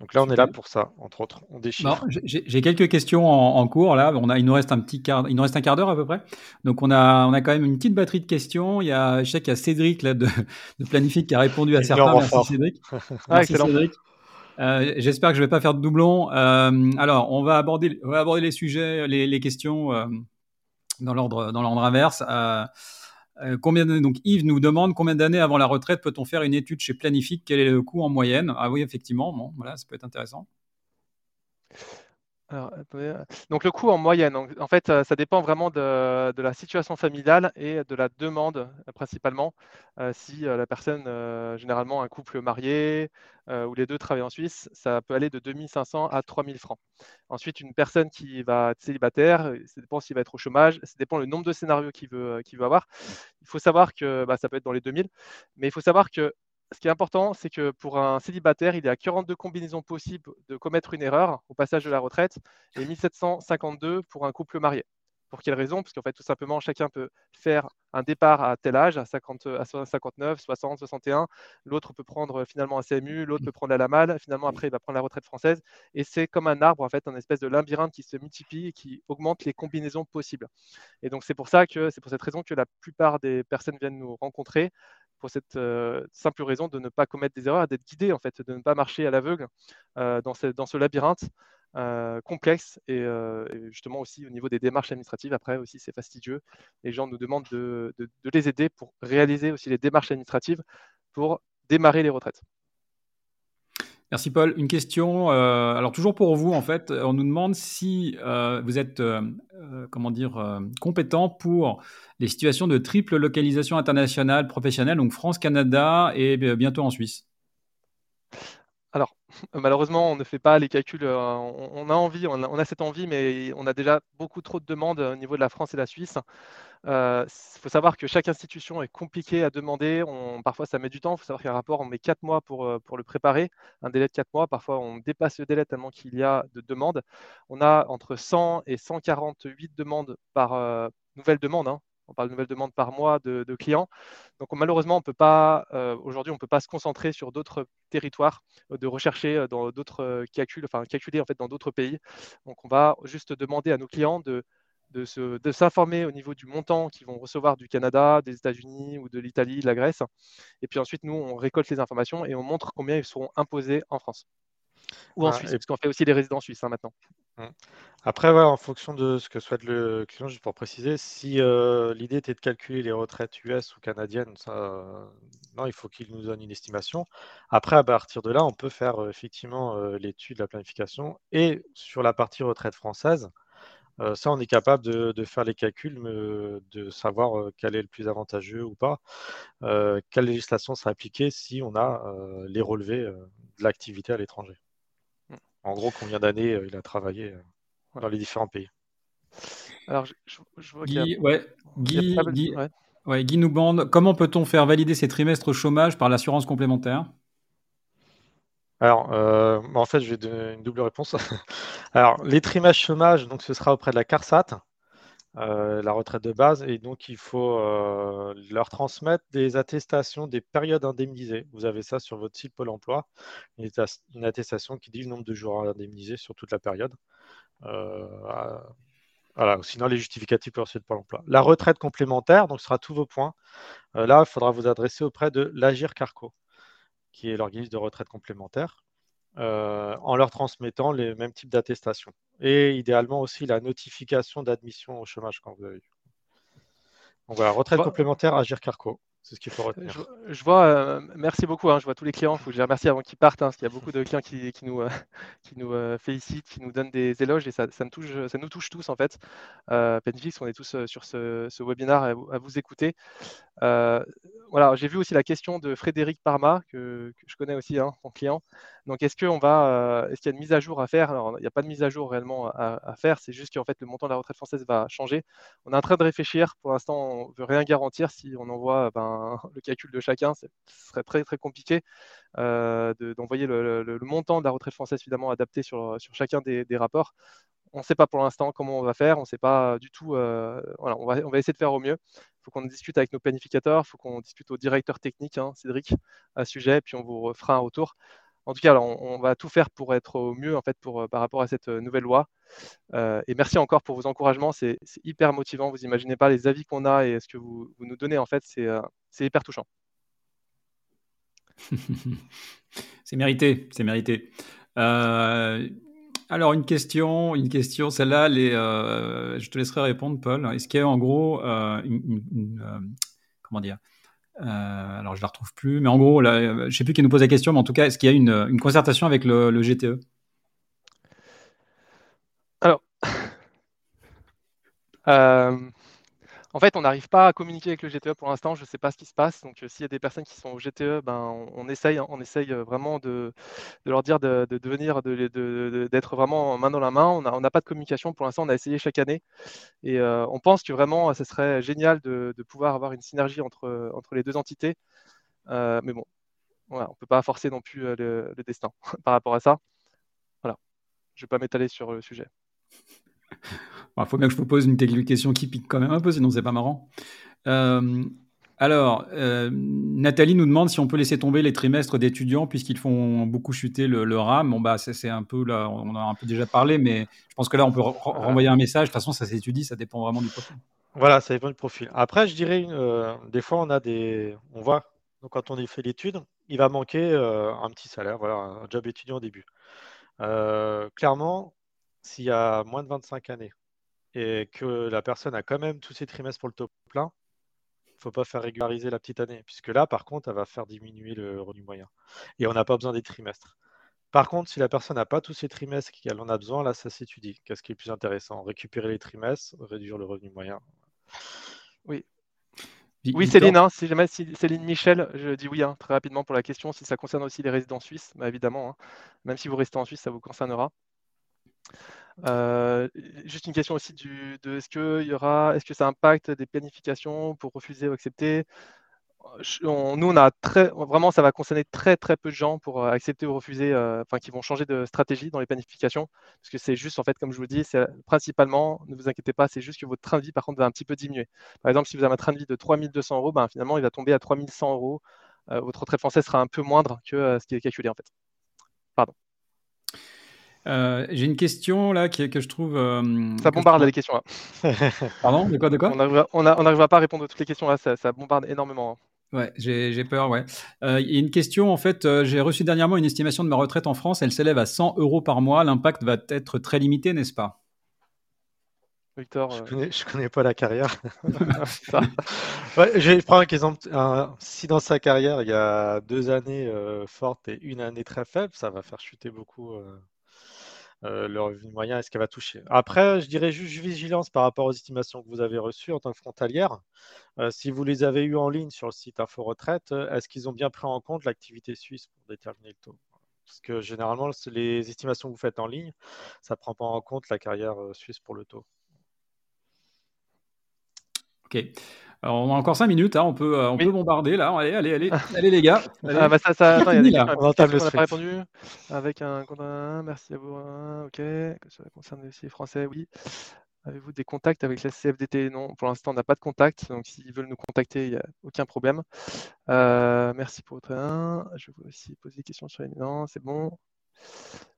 Donc là, on est là pour ça, entre autres. On déchire. J'ai quelques questions en, cours. Là, on a, il nous reste un petit quart, il nous reste un quart d'heure à peu près. Donc on a, on a quand même une petite batterie de questions. Il y a, je sais qu'il y a Cédric là de, de Planifique qui a répondu à certains. Merci Cédric. Ah, Merci Cédric. Euh, J'espère que je vais pas faire de doublon. Euh, alors, on va aborder, on va aborder les sujets, les, les questions euh, dans l'ordre, dans l'ordre inverse. Euh, combien donc Yves nous demande combien d'années avant la retraite peut-on faire une étude chez Planifique? Quel est le coût en moyenne? Ah oui, effectivement, bon, voilà, ça peut être intéressant. Euh, donc le coût en moyenne, en fait, euh, ça dépend vraiment de, la situation familiale et de la demande euh, principalement. si la personne, généralement un couple marié ou les deux travaillent en Suisse, ça peut aller de 2500 à 3000 francs. Ensuite, une personne qui va être célibataire, ça dépend s'il va être au chômage, ça dépend le nombre de scénarios qu'il veut, veut avoir. Il faut savoir que bah, ça peut être dans les 2000, mais il faut savoir que ce qui est important, c'est que pour un célibataire, il y a 42 combinaisons possibles de commettre une erreur au passage de la retraite et 1752 pour un couple marié. Pour quelle raison? Parce qu'en fait, tout simplement, chacun peut faire un départ à tel âge, à, 50, à 59, 60, 61. L'autre peut prendre finalement un CMU, l'autre peut prendre la LAMAL. Finalement, après, il va prendre la retraite française. Et c'est comme un arbre, en fait, un espèce de labyrinthe qui se multiplie et qui augmente les combinaisons possibles. Et donc, c'est pour ça que c'est pour cette raison que la plupart des personnes viennent nous rencontrer pour cette euh, simple raison de ne pas commettre des erreurs, d'être guidé en fait, de ne pas marcher à l'aveugle euh, dans, ce, labyrinthe euh, complexe et, justement aussi au niveau des démarches administratives. Après aussi c'est fastidieux. Les gens nous demandent de, de, les aider pour réaliser aussi les démarches administratives pour démarrer les retraites. Merci Paul. Une question, euh, alors toujours pour vous en fait, on nous demande si euh, vous êtes euh, comment dire compétent pour les situations de triple localisation internationale professionnelle, donc France, Canada et bientôt en Suisse. Alors malheureusement, on ne fait pas les calculs. On, a envie, on a, cette envie, mais on a déjà beaucoup trop de demandes au niveau de la France et de la Suisse. Il euh, faut savoir que chaque institution est compliquée à demander. parfois, ça met du temps. Il faut savoir qu'un rapport, on met 4 mois pour, euh, le préparer, un délai de 4 mois. Parfois, on dépasse le délai tellement qu'il y a de demandes. On a entre 100 et 148 demandes par euh, nouvelle demande. Hein. On parle de nouvelles demandes par mois de, clients. Donc malheureusement, on peut pas aujourd'hui, on ne peut pas se concentrer sur d'autres territoires, de rechercher dans d'autres calculs, enfin calculer en fait dans d'autres pays. Donc on va juste demander à nos clients de de, s'informer au niveau du montant qu'ils vont recevoir du Canada, des États-Unis ou de l'Italie, de la Grèce. Et puis ensuite, nous, on récolte les informations et on montre combien ils seront imposés en France ou en Suisse, parce qu'on fait aussi les résidents suisses hein, maintenant. Mmh. Après, en fonction de ce que souhaite le client, juste pour préciser, si euh, l'idée était de calculer les retraites US ou canadiennes, ça, non, il faut qu'il nous donne une estimation. Après, à partir de là, on peut faire euh, effectivement euh, l'étude, la planification, et sur la partie retraite française, ça, on est capable de, faire les calculs, de savoir quel est le plus avantageux ou pas, quelle législation sera appliquée si on a les relevés de l'activité à l'étranger. En gros, combien d'années il a travaillé dans les différents pays. Alors, je, vois Guy, Guy, nous bande comment peut-on faire valider ces trimestres chômage par l'assurance complémentaire? Alors, euh, en fait, je vais donner une double réponse. Alors, les trimestres chômage, donc ce sera auprès de la CARSAT, euh, la retraite de base, et donc il faut euh, leur transmettre des attestations des périodes indemnisées. Vous avez ça sur votre site Pôle emploi, une attestation qui dit le nombre de jours indemnisés sur toute la période. voilà, sinon les justificatifs pour le Pôle emploi. La retraite complémentaire, donc ce sera tous vos points. là, il faudra vous adresser auprès de l'Agir Carco qui est l'organisme de retraite complémentaire, en leur transmettant les mêmes types d'attestations. Et idéalement aussi la notification d'admission au chômage quand vous avez eu. Donc voilà, retraite complémentaire, Agir Carco. C'est ce qu'il faut retenir. Je, vois, euh, merci beaucoup. Hein, je vois tous les clients. Il faut que je les remercie avant qu'ils partent, hein, parce qu'il y a beaucoup de clients qui, nous, euh, qui nous euh, félicitent, qui nous donnent des éloges, et ça, ça, touche, ça nous touche tous en fait. Penfix, on est tous sur ce, ce webinaire à, vous écouter. voilà, j'ai vu aussi la question de Frédéric Parma, que, je connais aussi, hein, mon client. Donc, est-ce va, est-ce qu'il y a une mise à jour à faire? Il n'y a pas de mise à jour réellement à, faire. C'est juste qu'en fait, le montant de la retraite française va changer. On est en train de réfléchir. Pour l'instant, on ne veut rien garantir. Si on envoie ben, le calcul de chacun, ce serait très très compliqué euh, d'envoyer le, montant de la retraite française évidemment adapté sur, chacun des, rapports. On ne sait pas pour l'instant comment on va faire. On ne sait pas du tout. Euh, voilà, on va, on va essayer de faire au mieux. Il faut qu'on discute avec nos planificateurs. Il faut qu'on discute au directeur technique, hein, Cédric, à ce sujet. Puis on vous fera un retour en tout cas, on, va tout faire pour être au mieux euh, par rapport à cette euh, nouvelle loi. Euh, et merci encore pour vos encouragements, c'est hyper motivant. Vous imaginez pas les avis qu'on a et ce que vous, nous donnez en fait, c'est hyper touchant. c'est mérité, c'est mérité. alors une question, une question, celle-là, je te laisserai répondre, Paul. Est-ce qu'il y a en gros comment dire euh, alors je la retrouve plus, mais en gros, là, je sais plus qui nous pose la question, mais en tout cas, est-ce qu'il y a une, concertation avec le, GTE Alors, euh, en fait, on n'arrive pas à communiquer avec le GTE pour l'instant. Je ne sais pas ce qui se passe. Donc, euh, s'il y a des personnes qui sont au GTE, ben, on, essaye, on essaye vraiment de, leur dire de, devenir, d'être vraiment main dans la main. On n'a pas de communication pour l'instant. On a essayé chaque année et euh, on pense que vraiment, ce serait génial de, pouvoir avoir une synergie entre, les deux entités. Euh, mais bon, on ne peut pas forcer non plus le, le destin par rapport à ça. Voilà. Je ne vais pas m'étaler sur le sujet. Il faut bien que je vous pose une question qui pique quand même un peu, sinon c'est pas marrant. Euh, alors, euh, Nathalie nous demande si on peut laisser tomber les trimestres d'étudiants puisqu'ils font beaucoup chuter le, RAM. Bon, bah, c'est un peu là, on en a un peu déjà parlé, mais je pense que là, on peut renvoyer un message. De toute façon, ça s'étudie, ça dépend vraiment du profil. Voilà, ça dépend du profil. Après, je dirais, euh, des fois, on a des, on voit, donc quand on fait l'étude, il va manquer un petit salaire, voilà, un job étudiant au début. clairement, s'il y a moins de 25 années, et que la personne a quand même tous ses trimestres pour le top plein, il ne faut pas faire régulariser la petite année, puisque là, par contre, elle va faire diminuer le revenu moyen. Et on n'a pas besoin des trimestres. Par contre, si la personne n'a pas tous ses trimestres et qu'elle en a besoin, là, ça s'étudie. Qu'est-ce qui est plus intéressant? Récupérer les trimestres, réduire le revenu moyen. Oui. Oui, Céline, hein, si jamais Céline Michel, je dis oui hein, très rapidement pour la question. Si ça concerne aussi les résidents suisses, bah, évidemment, hein. même si vous restez en Suisse, ça vous concernera. Euh, juste une question aussi de est-ce que y aura, est-ce que ça impacte des planifications pour refuser ou accepter? Nous, on a très, vraiment, ça va concerner très très peu de gens pour euh, accepter ou refuser, euh, qui vont changer de stratégie dans les planifications, parce que c'est juste, en fait, comme je vous dis, c'est principalement, ne vous inquiétez pas, c'est juste que votre train de vie, par contre, va un petit peu diminuer. Par exemple, si vous avez un train de vie de 3200 euros, ben, finalement, il va tomber à 3100 euros. votre retraite française sera un peu moindre que ce qui est calculé, en fait. Pardon. Euh, j'ai une question là que, que je trouve. Euh, ça bombarde les questions là. Pardon De quoi, de quoi On n'arrivera pas à répondre à toutes les questions là, ça, bombarde énormément. Hein. Ouais, j'ai peur, ouais. Euh, il y a une question, en fait, j'ai reçu dernièrement une estimation de ma retraite en France, elle s'élève à 100 euros par mois. L'impact va être très limité, n'est-ce pas? Victor Je connais, connais pas la carrière. je prends un exemple. si dans sa carrière, il y a deux années fortes et une année très faible, ça va faire chuter beaucoup euh, le revenu moyen, est-ce qu'elle va toucher? Après, je dirais juste vigilance par rapport aux estimations que vous avez reçues en tant que frontalière. Euh, si vous les avez eues en ligne sur le site Info Retraite, euh, est-ce qu'ils ont bien pris en compte l'activité suisse pour déterminer le taux? Parce que généralement, les estimations que vous faites en ligne, ça ne prend pas en compte la carrière suisse pour le taux. Ok. Alors, on a encore 5 minutes, hein, on, peut, euh, on peut bombarder là. Allez, allez, allez, allez les gars. Ah, bah ça, ça, attends, il y a des on n'a pas répondu. Avec un, merci à vous. Hein, ok, que ça concerne les français, oui. Avez-vous des contacts avec la CFDT Non, pour l'instant, on n'a pas de contact. Donc, s'ils veulent nous contacter, il n'y a aucun problème. Euh, merci pour votre. Je vais aussi poser des questions sur les. Non, c'est bon.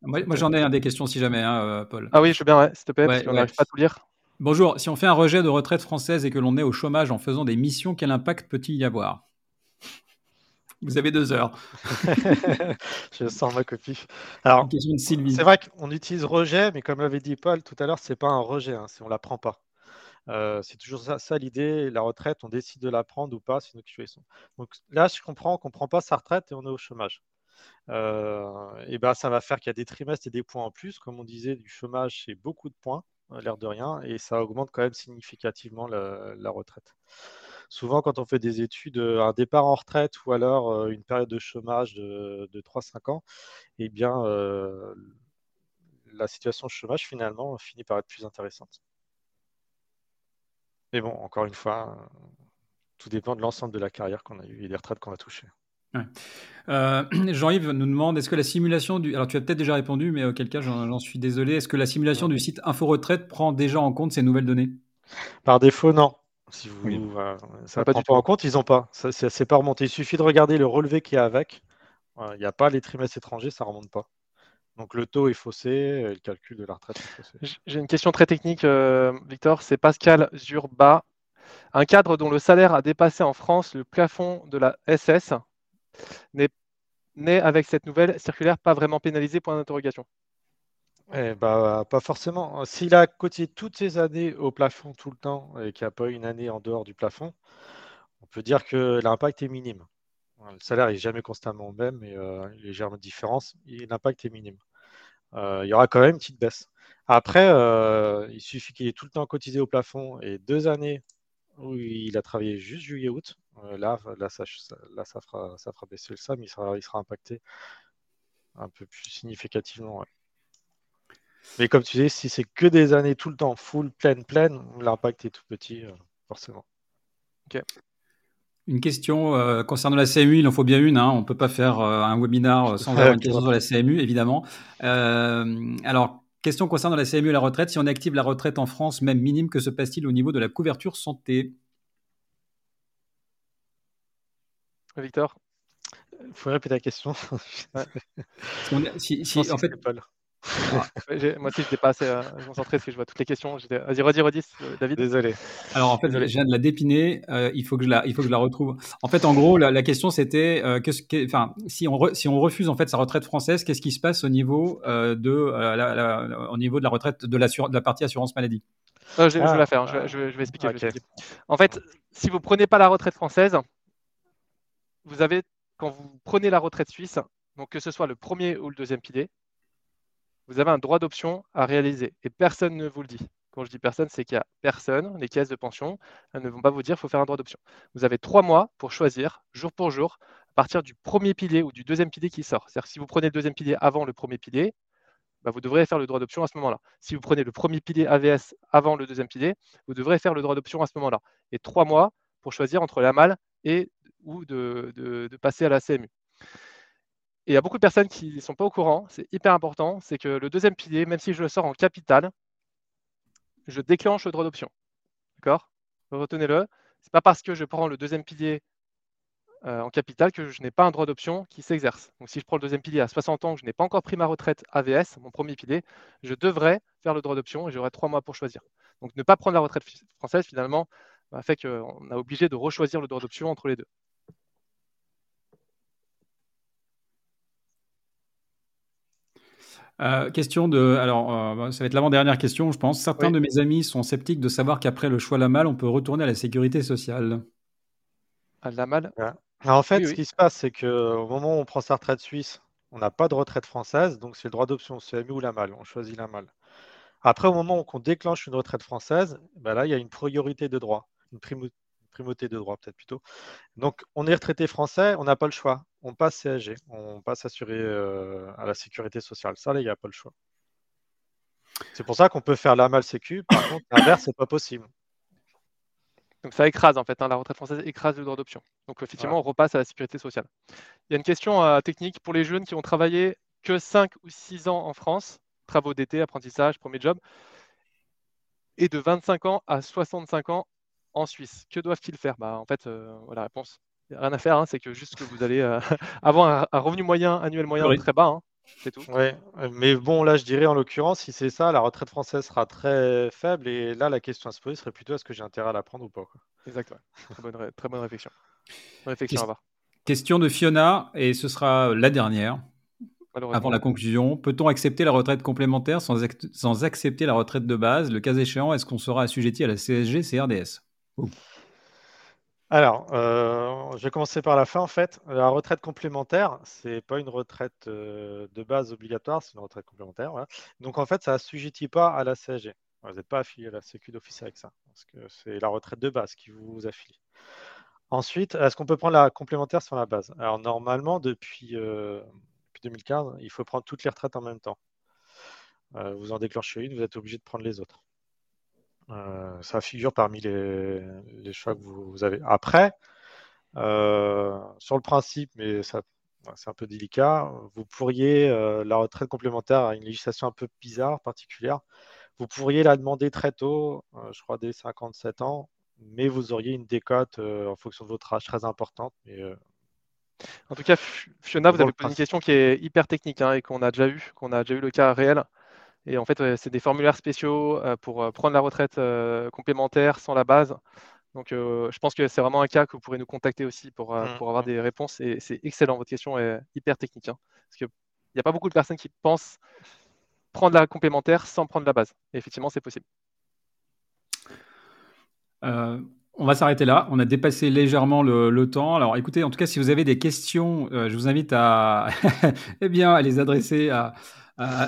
Moi, moi j'en ai un des questions si jamais, hein, euh, Paul. Ah oui, je veux bien, ouais, s'il te plaît, parce qu'on n'arrive pas à tout lire. Bonjour, si on fait un rejet de retraite française et que l'on est au chômage en faisant des missions, quel impact peut-il y avoir? Vous avez deux heures. je sens ma copie. Alors, c'est vrai qu'on utilise rejet, mais comme l'avait dit Paul tout à l'heure, c'est pas un rejet, hein, si on la prend pas. Euh, c'est toujours ça, l'idée. La retraite, on décide de la prendre ou pas, c'est une situation. Donc là, je comprends qu'on ne prend pas sa retraite et on est au chômage. Euh, et ben, ça va faire qu'il y a des trimestres et des points en plus. Comme on disait, du chômage, c'est beaucoup de points, l'air de rien, et ça augmente quand même significativement la, retraite. Souvent, quand on fait des études, euh, un départ en retraite ou alors une période de chômage de, 3-5 ans, eh bien, la situation de chômage, finalement, finit par être plus intéressante. Mais bon, encore une fois, tout dépend de l'ensemble de la carrière qu'on a eue et des retraites qu'on va Euh, Jean-Yves nous demande est-ce que la simulation du. Alors, tu as peut-être déjà répondu, mais auquel cas, j'en suis désolé. Est-ce que la simulation du site Info Retraite prend déjà en compte ces nouvelles données? Par défaut, non. Si vous, ça ne prend pas en compte, ils n'ont pas. Ça, c'est pas remonté. Il suffit de regarder le relevé qu'il y a avec. Il n'y a pas les trimestres étrangers, ça ne remonte pas. Donc le taux est faussé, le calcul de la retraite est faussé. J'ai une question très technique, euh, Victor. C'est Pascal Zurba. Un cadre dont le salaire a dépassé en France le plafond de la SS n'est avec cette nouvelle circulaire pas vraiment pénalisé Point d'interrogation. Eh bah, pas forcément. S'il a cotisé toutes ses années au plafond tout le temps et qu'il n'y a pas une année en dehors du plafond, on peut dire que l'impact est minime. Le salaire n'est jamais constamment le même, mais euh, légèrement différence, l'impact est minime. Euh, il y aura quand même une petite baisse. Après, euh, il suffit qu'il ait tout le temps cotisé au plafond et deux années où il a travaillé juste juillet-août. Euh, là, là, ça, là ça, fera, ça fera baisser le SAM, il sera, il sera impacté un peu plus significativement. Mais comme tu dis, si c'est que des années tout le temps full, pleine, pleine, l'impact est tout petit, forcément. Ok. Une question euh, concernant la CMU, il en faut bien une. Hein. On ne peut pas faire euh, un webinaire sans avoir une question sur la CMU, évidemment. Euh, alors, question concernant la CMU et la retraite. Si on active la retraite en France, même minime, que se passe-t-il au niveau de la couverture santé? Victor? Il faut répéter la question. si, si, en fait, ah, moi aussi, je n'étais pas assez euh, concentré parce que je vois toutes les questions. Vas-y, redis, redis, euh, David. Désolé. Alors, en fait, je viens de la dépiner. Euh, il, faut que je la, il faut que je la retrouve. En fait, en gros, la, question, c'était que, enfin, si, on si on refuse en fait sa retraite française, qu'est-ce qui se passe au niveau, de, au niveau de la retraite de la, de la partie assurance maladie? Je, vais la faire. Hein, je, vais expliquer, En fait, si vous prenez pas la retraite française, vous avez, quand vous prenez la retraite suisse, donc que ce soit le premier ou le deuxième pilier, vous avez un droit d'option à réaliser et personne ne vous le dit. Quand je dis personne, c'est qu'il n'y a personne, les caisses de pension ne vont pas vous dire qu'il faut faire un droit d'option. Vous avez trois mois pour choisir, jour pour jour, à partir du premier pilier ou du deuxième pilier qui sort. C'est-à-dire que si vous prenez le deuxième pilier avant le premier pilier, bah, vous devrez faire le droit d'option à ce moment-là. Si vous prenez le premier pilier AVS avant le deuxième pilier, vous devrez faire le droit d'option à ce moment-là. Et trois mois pour choisir entre la malle et ou de passer à la CMU. Et il y a beaucoup de personnes qui ne sont pas au courant, c'est hyper important, c'est que le deuxième pilier, même si je le sors en capital, je déclenche le droit d'option. D'accord? Retenez-le. Ce n'est pas parce que je prends le deuxième pilier euh, en capital que je n'ai pas un droit d'option qui s'exerce. Donc si je prends le deuxième pilier à 60 ans, que je n'ai pas encore pris ma retraite AVS, mon premier pilier, je devrais faire le droit d'option et j'aurai trois mois pour choisir. Donc ne pas prendre la retraite française, finalement, bah, fait qu'on a obligé de rechoisir le droit d'option entre les deux. Euh, question de. Alors, euh, bah, ça va être l'avant-dernière question, je pense. Certains de mes amis sont sceptiques de savoir qu'après le choix la malle, on peut retourner à la sécurité sociale. À la malle En fait, ce qui se passe, c'est qu'au moment où on prend sa retraite suisse, on n'a pas de retraite française, donc c'est le droit d'option CMU ou la malle. On choisit la malle. Après, au moment où on déclenche une retraite française, ben là, il y a une priorité de droit, une primauté de droit peut-être plutôt. Donc, on est retraité français, on n'a pas le choix on passe CSG, on passe assuré euh, à la sécurité sociale. Ça, il n'y a pas le choix. C'est pour ça qu'on peut faire la mal sécu. Par contre, l'inverse, c'est pas possible. Donc ça écrase en fait, hein, la retraite française écrase le droit d'option. Donc effectivement, on repasse à la sécurité sociale. Il y a une question euh, technique pour les jeunes qui ont travaillé que 5 ou 6 ans en France, travaux d'été, apprentissage, premier job, et de 25 ans à 65 ans en Suisse. Que doivent-ils faire? Bah, En fait, euh, la réponse, il n'y a rien à faire, hein, c'est que juste que vous allez euh, avoir un, revenu moyen, annuel moyen très bas, hein, c'est tout. Ouais, mais bon, là, je dirais en l'occurrence, si c'est ça, la retraite française sera très faible, et là, la question à se poser serait plutôt est-ce que j'ai intérêt à la prendre ou pas Exact, très, bonne, très bonne réflexion. réflexion à avoir. Question de Fiona, et ce sera la dernière. Avant la conclusion, peut-on accepter la retraite complémentaire sans, sans, accepter la retraite de base? Le cas échéant, est-ce qu'on sera assujetti à la CSG, CRDS Alors, euh, je vais commencer par la fin en fait. La retraite complémentaire, c'est pas une retraite euh, de base obligatoire, c'est une retraite complémentaire. Donc en fait, ça assujettit pas à la CSG. Vous n'êtes pas affilié à la Sécu d'office avec ça, parce que c'est la retraite de base qui vous affilie. Ensuite, est-ce qu'on peut prendre la complémentaire sur la base? Alors normalement, depuis, euh, 2015, il faut prendre toutes les retraites en même temps. Vous en déclenchez une, vous êtes obligé de prendre les autres. Euh, ça figure parmi les, choix que vous, avez. Après, euh, sur le principe, mais ça, c'est un peu délicat, vous pourriez, la retraite complémentaire a une législation un peu bizarre, particulière, vous pourriez la demander très tôt, je crois dès 57 ans, mais vous auriez une décote en fonction de votre âge très importante. Mais en tout cas, Fiona, vous avez posé une question qui est hyper technique hein, et qu'on a déjà eu, qu'on a déjà eu le cas réel. Et en fait, c'est des formulaires spéciaux euh, pour euh, prendre la retraite euh, complémentaire sans la base. Donc, je pense que c'est vraiment un cas que vous pourrez nous contacter aussi pour, mmh, pour avoir mmh. des réponses. Et c'est excellent, votre question est hyper technique. Hein. parce qu'il n'y a pas beaucoup de personnes qui pensent prendre la complémentaire sans prendre la base. Et effectivement, c'est possible. On va s'arrêter là. On a dépassé légèrement le, temps. Alors, écoutez, en tout cas, si vous avez des questions, euh, je vous invite à, eh bien, à les adresser à,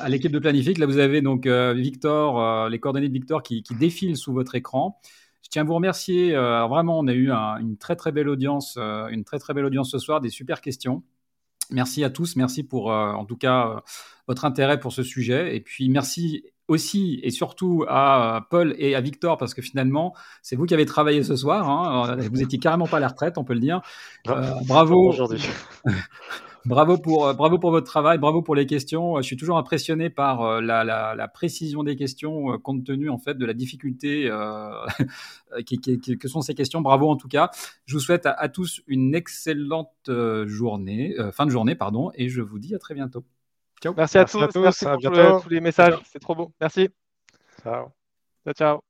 l'équipe de Planifique. Là, vous avez donc euh, Victor, euh, les coordonnées de Victor qui, défilent sous votre écran. Je tiens à vous remercier. vraiment, on a eu une très très belle audience, une très très belle audience ce soir, des super questions. Merci à tous. Merci pour, en tout cas, votre intérêt pour ce sujet. Et puis, merci aussi et surtout à Paul et à Victor, parce que finalement, c'est vous qui avez travaillé ce soir. Hein. Vous étiez carrément pas à la retraite, on peut le dire. Euh, bravo. Aujourd'hui. bravo pour, euh, bravo pour votre travail, bravo pour les questions. Je suis toujours impressionné par euh, la, précision des questions, compte tenu en fait de la difficulté que sont ces questions. Bravo en tout cas. Je vous souhaite à, tous une excellente journée, fin de journée, pardon, et je vous dis à très bientôt. Merci à tous. merci pour tous les messages. C'est trop beau. Merci. Ciao. Ciao, ciao.